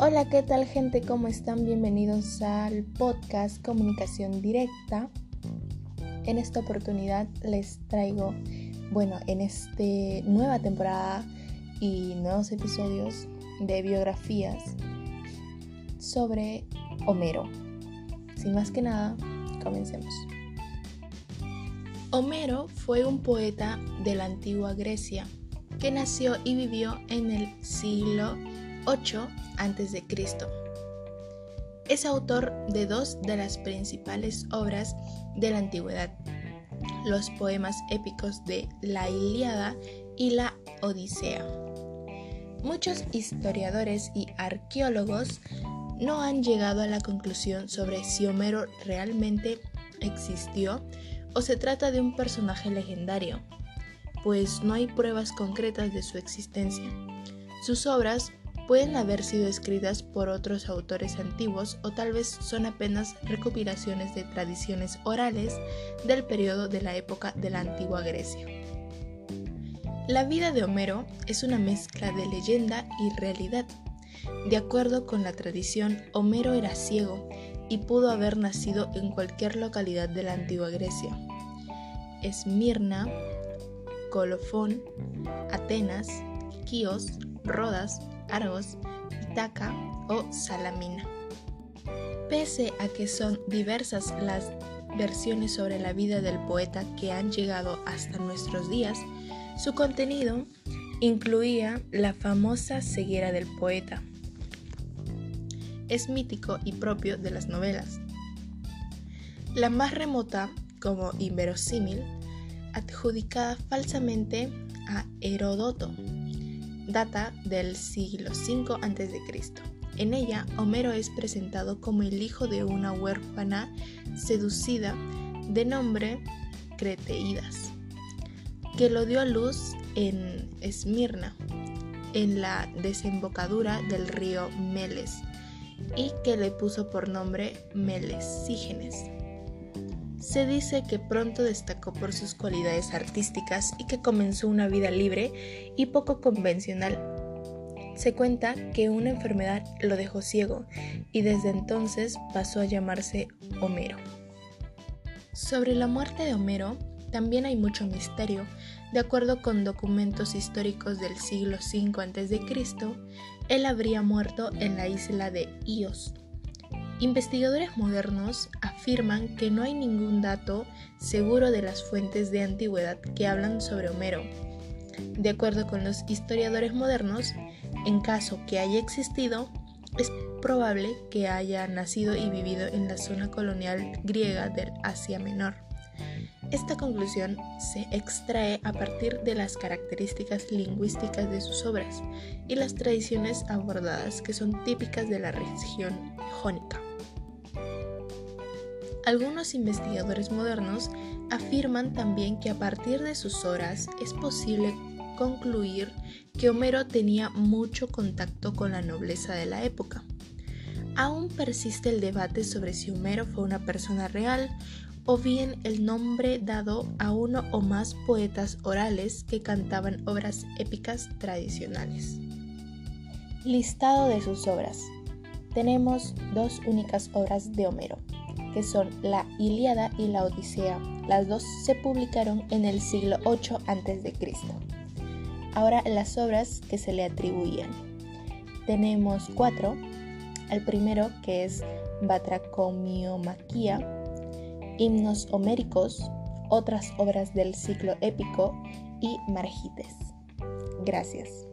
Hola, ¿qué tal gente? ¿Cómo están? Bienvenidos al podcast Comunicación Directa. En esta oportunidad les traigo, bueno, en esta nueva temporada y nuevos episodios de biografías sobre Homero. Sin más que nada, comencemos. Homero fue un poeta de la antigua Grecia que nació y vivió en el siglo 8 a.C. Es autor de dos de las principales obras de la antigüedad, los poemas épicos de la Ilíada y la Odisea. Muchos historiadores y arqueólogos no han llegado a la conclusión sobre si Homero realmente existió o se trata de un personaje legendario, pues no hay pruebas concretas de su existencia. Sus obras pueden haber sido escritas por otros autores antiguos o tal vez son apenas recopilaciones de tradiciones orales del periodo de la época de la antigua Grecia. La vida de Homero es una mezcla de leyenda y realidad. De acuerdo con la tradición, Homero era ciego y pudo haber nacido en cualquier localidad de la antigua Grecia. Esmirna, Colofón, Atenas, Quíos, Rodas, Argos, Itaca o Salamina. Pese a que son diversas las versiones sobre la vida del poeta que han llegado hasta nuestros días, su contenido incluía la famosa ceguera del poeta. Es mítico y propio de las novelas. La más remota, como inverosímil, adjudicada falsamente a Heródoto, data del siglo V a.C. En ella, Homero es presentado como el hijo de una huérfana seducida de nombre Creteidas, que lo dio a luz en Esmirna, en la desembocadura del río Meles, y que le puso por nombre Melesígenes. Se dice que pronto destacó por sus cualidades artísticas y que comenzó una vida libre y poco convencional. Se cuenta que una enfermedad lo dejó ciego y desde entonces pasó a llamarse Homero. Sobre la muerte de Homero también hay mucho misterio. De acuerdo con documentos históricos del siglo V a.C., él habría muerto en la isla de Ios, Investigadores modernos afirman que no hay ningún dato seguro de las fuentes de antigüedad que hablan sobre Homero. De acuerdo con los historiadores modernos, en caso que haya existido, es probable que haya nacido y vivido en la zona colonial griega del Asia Menor. Esta conclusión se extrae a partir de las características lingüísticas de sus obras y las tradiciones abordadas que son típicas de la región jónica. Algunos investigadores modernos afirman también que a partir de sus obras es posible concluir que Homero tenía mucho contacto con la nobleza de la época. Aún persiste el debate sobre si Homero fue una persona real o bien el nombre dado a uno o más poetas orales que cantaban obras épicas tradicionales. Listado de sus obras. Tenemos dos únicas obras de Homero, que son la Ilíada y la Odisea. Las dos se publicaron en el siglo 8 a.C. Ahora las obras que se le atribuían. Tenemos cuatro. El primero que es Batracomiomaquia, himnos homéricos, otras obras del ciclo épico y margites. Gracias.